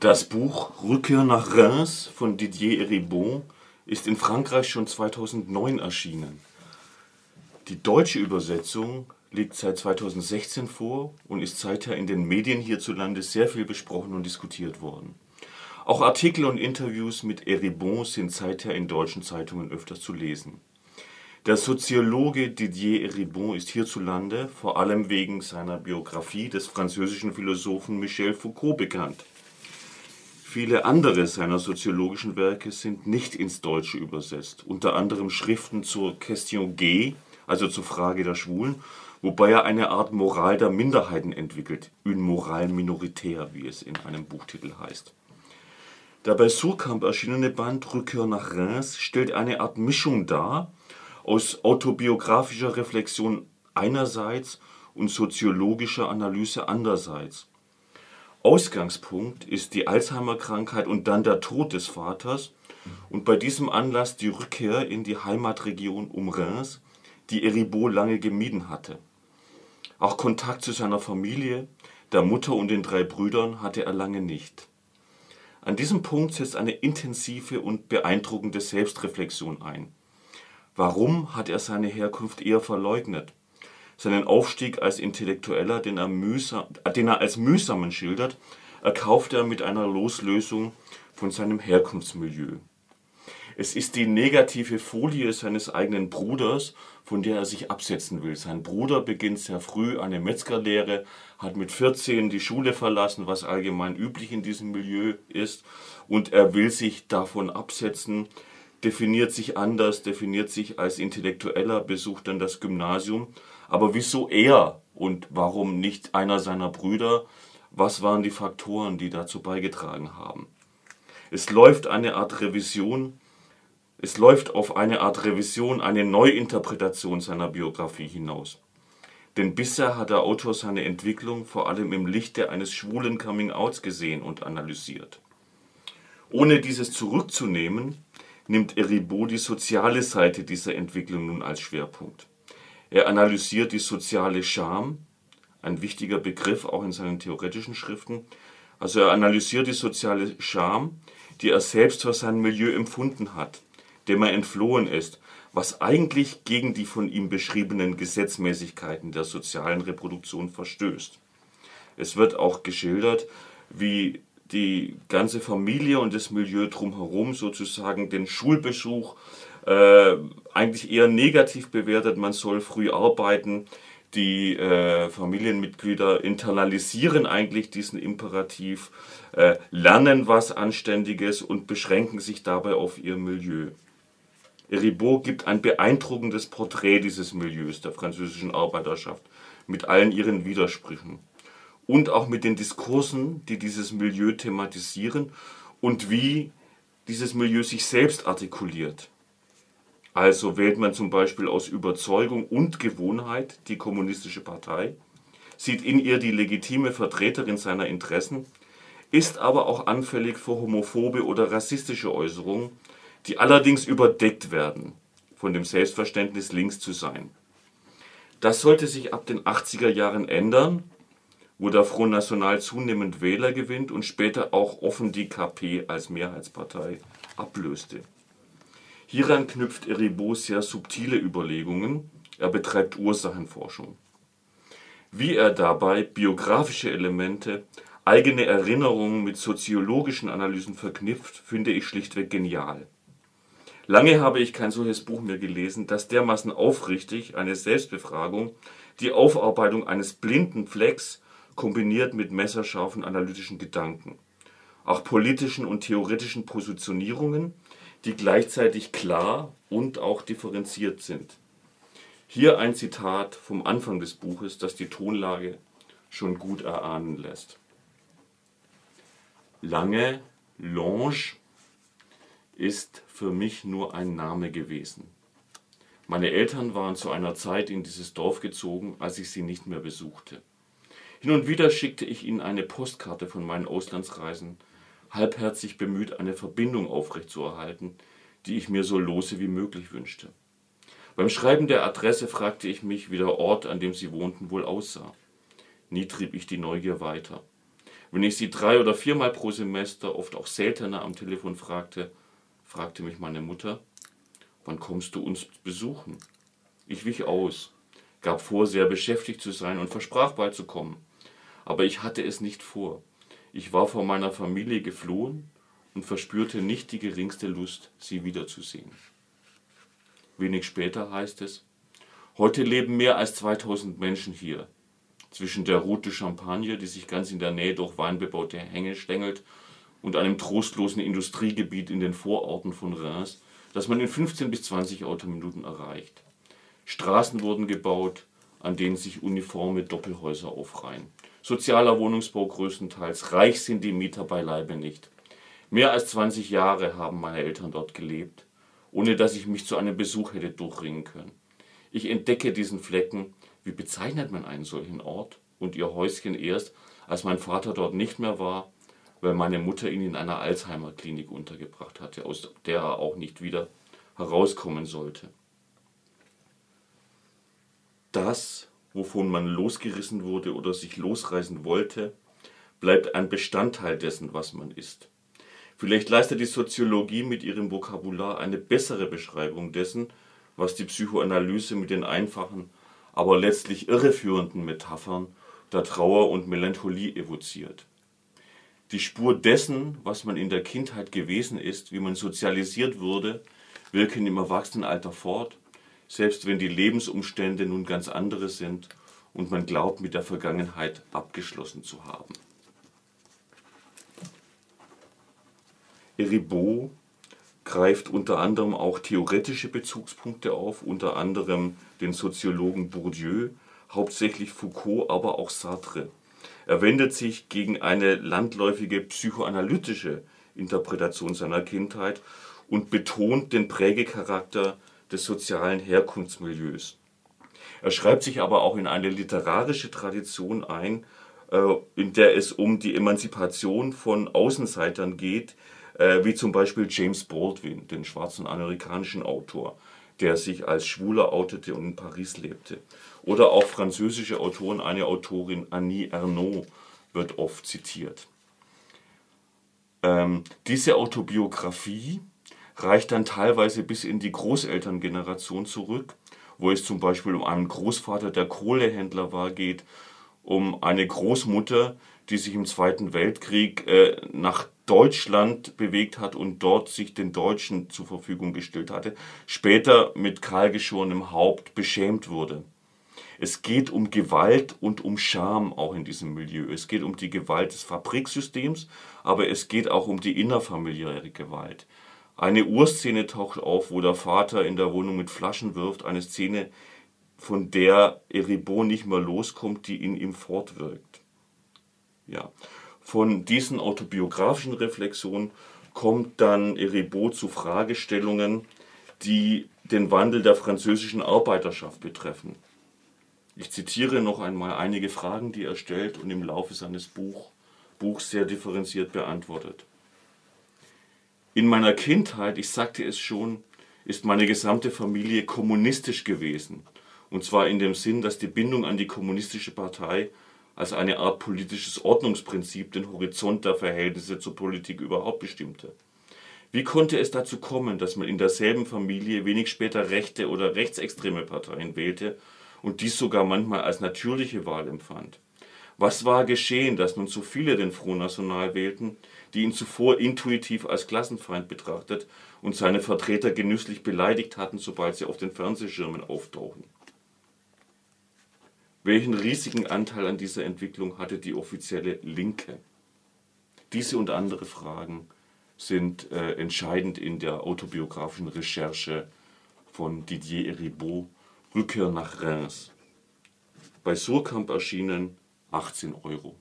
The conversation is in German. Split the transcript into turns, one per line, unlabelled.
Das Buch Rückkehr nach Reims von Didier Eribon ist in Frankreich schon 2009 erschienen. Die deutsche Übersetzung liegt seit 2016 vor und ist seither in den Medien hierzulande sehr viel besprochen und diskutiert worden. Auch Artikel und Interviews mit Eribon sind seither in deutschen Zeitungen öfters zu lesen. Der Soziologe Didier Eribon ist hierzulande vor allem wegen seiner Biografie des französischen Philosophen Michel Foucault bekannt Viele andere seiner soziologischen Werke sind nicht ins Deutsche übersetzt, unter anderem Schriften zur Question G, also zur Frage der Schwulen, wobei er eine Art Moral der Minderheiten entwickelt, une morale minoritaire, wie es in einem Buchtitel heißt. Der bei Surkamp erschienene Band Rückkehr nach Reims stellt eine Art Mischung dar aus autobiografischer Reflexion einerseits und soziologischer Analyse andererseits Ausgangspunkt ist die Alzheimer-Krankheit und dann der Tod des Vaters und bei diesem Anlass die Rückkehr in die Heimatregion um Reims, die Eribot lange gemieden hatte. Auch Kontakt zu seiner Familie, der Mutter und den drei Brüdern hatte er lange nicht. An diesem Punkt setzt eine intensive und beeindruckende Selbstreflexion ein. Warum hat er seine Herkunft eher verleugnet? Seinen Aufstieg als Intellektueller, den er, mühsam, den er als mühsamen schildert, erkauft er mit einer Loslösung von seinem Herkunftsmilieu. Es ist die negative Folie seines eigenen Bruders, von der er sich absetzen will. Sein Bruder beginnt sehr früh eine Metzgerlehre, hat mit 14 die Schule verlassen, was allgemein üblich in diesem Milieu ist, und er will sich davon absetzen, definiert sich anders, definiert sich als Intellektueller, besucht dann das Gymnasium aber wieso er und warum nicht einer seiner Brüder? Was waren die Faktoren, die dazu beigetragen haben? Es läuft eine Art Revision, es läuft auf eine Art Revision, eine Neuinterpretation seiner Biografie hinaus. Denn bisher hat der Autor seine Entwicklung vor allem im Lichte eines schwulen Coming-outs gesehen und analysiert. Ohne dieses zurückzunehmen, nimmt Eribot die soziale Seite dieser Entwicklung nun als Schwerpunkt. Er analysiert die soziale Scham, ein wichtiger Begriff auch in seinen theoretischen Schriften. Also er analysiert die soziale Scham, die er selbst für sein Milieu empfunden hat, dem er entflohen ist, was eigentlich gegen die von ihm beschriebenen Gesetzmäßigkeiten der sozialen Reproduktion verstößt. Es wird auch geschildert, wie die ganze Familie und das Milieu drumherum sozusagen den Schulbesuch äh, eigentlich eher negativ bewertet. Man soll früh arbeiten. Die äh, Familienmitglieder internalisieren eigentlich diesen Imperativ, äh, lernen was Anständiges und beschränken sich dabei auf ihr Milieu. Ribot gibt ein beeindruckendes Porträt dieses Milieus der französischen Arbeiterschaft mit allen ihren Widersprüchen und auch mit den Diskursen, die dieses Milieu thematisieren und wie dieses Milieu sich selbst artikuliert. Also wählt man zum Beispiel aus Überzeugung und Gewohnheit die Kommunistische Partei, sieht in ihr die legitime Vertreterin seiner Interessen, ist aber auch anfällig für homophobe oder rassistische Äußerungen, die allerdings überdeckt werden von dem Selbstverständnis links zu sein. Das sollte sich ab den 80er Jahren ändern, wo der Front National zunehmend Wähler gewinnt und später auch offen die KP als Mehrheitspartei ablöste. Hieran knüpft Eribot sehr subtile Überlegungen, er betreibt Ursachenforschung. Wie er dabei biografische Elemente, eigene Erinnerungen mit soziologischen Analysen verknüpft, finde ich schlichtweg genial. Lange habe ich kein solches Buch mehr gelesen, das dermaßen aufrichtig eine Selbstbefragung, die Aufarbeitung eines blinden Flecks kombiniert mit messerscharfen analytischen Gedanken, auch politischen und theoretischen Positionierungen die gleichzeitig klar und auch differenziert sind. Hier ein Zitat vom Anfang des Buches, das die Tonlage schon gut erahnen lässt. Lange Lange ist für mich nur ein Name gewesen. Meine Eltern waren zu einer Zeit in dieses Dorf gezogen, als ich sie nicht mehr besuchte. Hin und wieder schickte ich ihnen eine Postkarte von meinen Auslandsreisen halbherzig bemüht, eine Verbindung aufrechtzuerhalten, die ich mir so lose wie möglich wünschte. Beim Schreiben der Adresse fragte ich mich, wie der Ort, an dem sie wohnten, wohl aussah. Nie trieb ich die Neugier weiter. Wenn ich sie drei oder viermal pro Semester, oft auch seltener am Telefon fragte, fragte mich meine Mutter, wann kommst du uns besuchen? Ich wich aus, gab vor, sehr beschäftigt zu sein und versprach bald zu kommen. Aber ich hatte es nicht vor. Ich war vor meiner Familie geflohen und verspürte nicht die geringste Lust, sie wiederzusehen. Wenig später heißt es, heute leben mehr als 2000 Menschen hier. Zwischen der Route Champagne, die sich ganz in der Nähe durch weinbebaute Hänge stängelt, und einem trostlosen Industriegebiet in den Vororten von Reims, das man in 15 bis 20 Autominuten erreicht. Straßen wurden gebaut, an denen sich uniforme Doppelhäuser aufreihen. Sozialer Wohnungsbau größtenteils, reich sind die Mieter beileibe nicht. Mehr als 20 Jahre haben meine Eltern dort gelebt, ohne dass ich mich zu einem Besuch hätte durchringen können. Ich entdecke diesen Flecken, wie bezeichnet man einen solchen Ort und ihr Häuschen erst, als mein Vater dort nicht mehr war, weil meine Mutter ihn in einer Alzheimer-Klinik untergebracht hatte, aus der er auch nicht wieder herauskommen sollte. Das, wovon man losgerissen wurde oder sich losreißen wollte, bleibt ein Bestandteil dessen, was man ist. Vielleicht leistet die Soziologie mit ihrem Vokabular eine bessere Beschreibung dessen, was die Psychoanalyse mit den einfachen, aber letztlich irreführenden Metaphern der Trauer und Melancholie evoziert. Die Spur dessen, was man in der Kindheit gewesen ist, wie man sozialisiert wurde, wirken im Erwachsenenalter fort, selbst wenn die Lebensumstände nun ganz andere sind und man glaubt, mit der Vergangenheit abgeschlossen zu haben. Eribot greift unter anderem auch theoretische Bezugspunkte auf, unter anderem den Soziologen Bourdieu, hauptsächlich Foucault, aber auch Sartre. Er wendet sich gegen eine landläufige psychoanalytische Interpretation seiner Kindheit und betont den Prägecharakter des sozialen Herkunftsmilieus. Er schreibt sich aber auch in eine literarische Tradition ein, äh, in der es um die Emanzipation von Außenseitern geht, äh, wie zum Beispiel James Baldwin, den schwarzen amerikanischen Autor, der sich als Schwuler outete und in Paris lebte. Oder auch französische Autoren, eine Autorin Annie Ernaux wird oft zitiert. Ähm, diese Autobiografie reicht dann teilweise bis in die Großelterngeneration zurück, wo es zum Beispiel um einen Großvater, der Kohlehändler war, geht, um eine Großmutter, die sich im Zweiten Weltkrieg äh, nach Deutschland bewegt hat und dort sich den Deutschen zur Verfügung gestellt hatte, später mit kahlgeschorenem Haupt beschämt wurde. Es geht um Gewalt und um Scham auch in diesem Milieu. Es geht um die Gewalt des Fabriksystems, aber es geht auch um die innerfamiliäre Gewalt. Eine Urszene taucht auf, wo der Vater in der Wohnung mit Flaschen wirft, eine Szene, von der Eribon nicht mehr loskommt, die in ihm fortwirkt. Ja. Von diesen autobiografischen Reflexionen kommt dann Eribon zu Fragestellungen, die den Wandel der französischen Arbeiterschaft betreffen. Ich zitiere noch einmal einige Fragen, die er stellt und im Laufe seines Buch, Buchs sehr differenziert beantwortet. In meiner Kindheit, ich sagte es schon, ist meine gesamte Familie kommunistisch gewesen. Und zwar in dem Sinn, dass die Bindung an die kommunistische Partei als eine Art politisches Ordnungsprinzip den Horizont der Verhältnisse zur Politik überhaupt bestimmte. Wie konnte es dazu kommen, dass man in derselben Familie wenig später rechte oder rechtsextreme Parteien wählte und dies sogar manchmal als natürliche Wahl empfand. Was war geschehen, dass nun so viele den Front National wählten, die ihn zuvor intuitiv als Klassenfeind betrachtet und seine Vertreter genüsslich beleidigt hatten, sobald sie auf den Fernsehschirmen auftauchen? Welchen riesigen Anteil an dieser Entwicklung hatte die offizielle Linke? Diese und andere Fragen sind äh, entscheidend in der autobiografischen Recherche von Didier Eribot Rückkehr nach Reims. Bei Surkamp erschienen 18 Euro.